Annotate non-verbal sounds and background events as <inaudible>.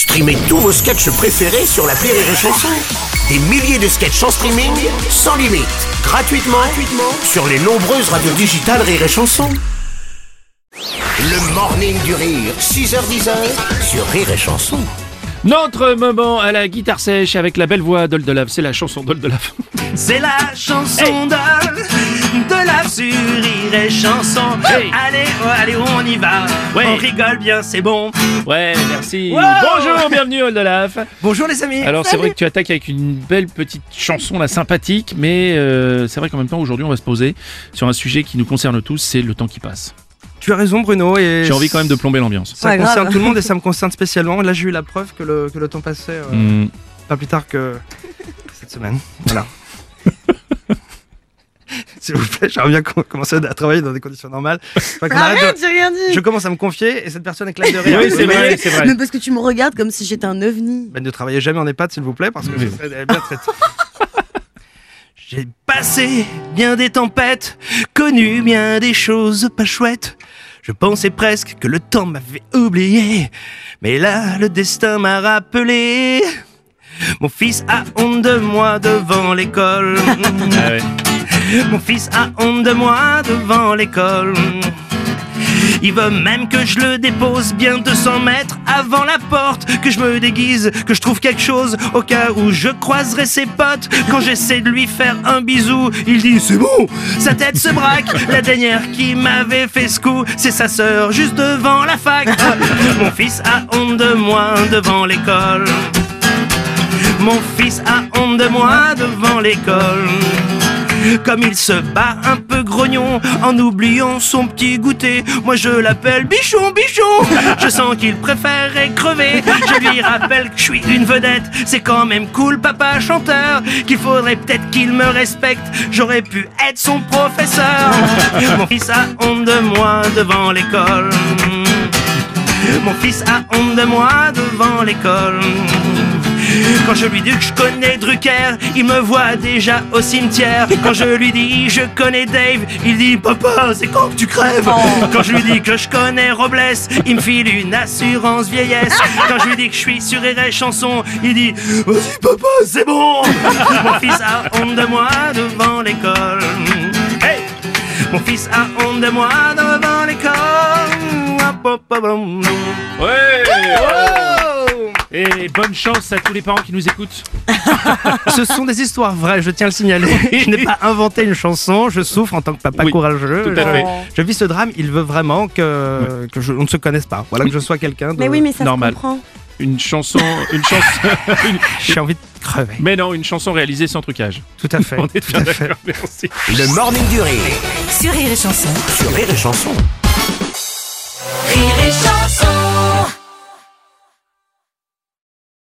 Streamez tous vos sketchs préférés sur la Rire et Chanson. Des milliers de sketchs en streaming, sans limite, gratuitement, gratuitement sur les nombreuses radios digitales Rire et Chanson. Le morning du rire, 6h10 sur Rire et Chanson. Notre moment à la guitare sèche avec la belle voix d'Oldolaf, c'est la chanson d'Oldolaf. <laughs> C'est la chanson de la sur Rire et chanson. Hey. Allez, oh, allez, on y va? Ouais. On rigole bien, c'est bon. Ouais, merci. Wow. Bonjour, bienvenue Oldolaf. Bonjour les amis. Alors c'est vrai que tu attaques avec une belle petite chanson là sympathique, mais euh, c'est vrai qu'en même temps aujourd'hui on va se poser sur un sujet qui nous concerne tous, c'est le temps qui passe. Tu as raison Bruno et J'ai envie quand même de plomber l'ambiance. ça concerne grave. tout le monde et ça me concerne spécialement. Là j'ai eu la preuve que le, que le temps passait euh, Hmm. pas plus tard que cette semaine. Voilà. <laughs> S'il vous plaît, j'aimerais bien com- commencer à travailler dans des conditions normales. Qu'on arrête j'ai rien dit. Je commence à me confier et cette personne éclate de rire. Oui, c'est vrai, c'est vrai. Mais parce que tu me regardes comme si j'étais un ovni. Ben, ne travaillez jamais en EHPAD, s'il vous plaît, parce que je serais bien traité. J'ai passé bien des tempêtes, connu bien des choses pas chouettes. Je pensais presque que le temps m'avait oublié, mais là, le destin m'a rappelé. Mon fils a honte de moi devant l'école. Ah ouais. Mon fils a honte de moi devant l'école. Il veut même que je le dépose bien 200 mètres avant la porte, que je me déguise, que je trouve quelque chose au cas où je croiserai ses potes. Quand j'essaie de lui faire un bisou, il dit c'est bon, sa tête se braque. <laughs> La dernière qui m'avait fait ce coup, c'est sa sœur juste devant la fac. <laughs> Mon fils a honte de moi devant l'école. Mon fils a honte de moi devant l'école. Comme il se bat un peu grognon en oubliant son petit goûter. Moi je l'appelle bichon, bichon. Je sens qu'il préférerait crever. Je lui rappelle que je suis une vedette. C'est quand même cool, papa chanteur. Qu'il faudrait peut-être qu'il me respecte. J'aurais pu être son professeur. Mon fils a honte de moi devant l'école. Mon fils a honte de moi devant l'école. Quand je lui dis que je connais Drucker, il me voit déjà au cimetière. Quand je lui dis je connais Dave, il dit papa, c'est quand que tu crèves? Quand je lui dis que je connais Robles, il me file une assurance vieillesse. Quand je lui dis que je suis sur RR chanson, il dit vas-y papa, c'est bon. Mon fils a honte de moi devant l'école. Hey Mon fils a honte de moi devant l'école. Ouais. Et bonne chance à tous les parents qui nous écoutent. <laughs> Ce sont des histoires vraies, je tiens à le signaler. Je n'ai pas inventé une chanson, je souffre en tant que papa Oui, courageux. tout à fait. Je vis ce drame, il veut vraiment que, que je, on ne se connaisse pas. Voilà, que je sois quelqu'un de... Mais oui, mais ça Normal. se comprend. Une chanson, une chanson, <laughs> une- J'ai envie de crever. mais non, une chanson réalisée sans trucage. Tout à fait. <laughs> On est tout bien à fait. d'accord, merci. Le morning du rire Sur Rire et Chanson. sur Rire et Chanson.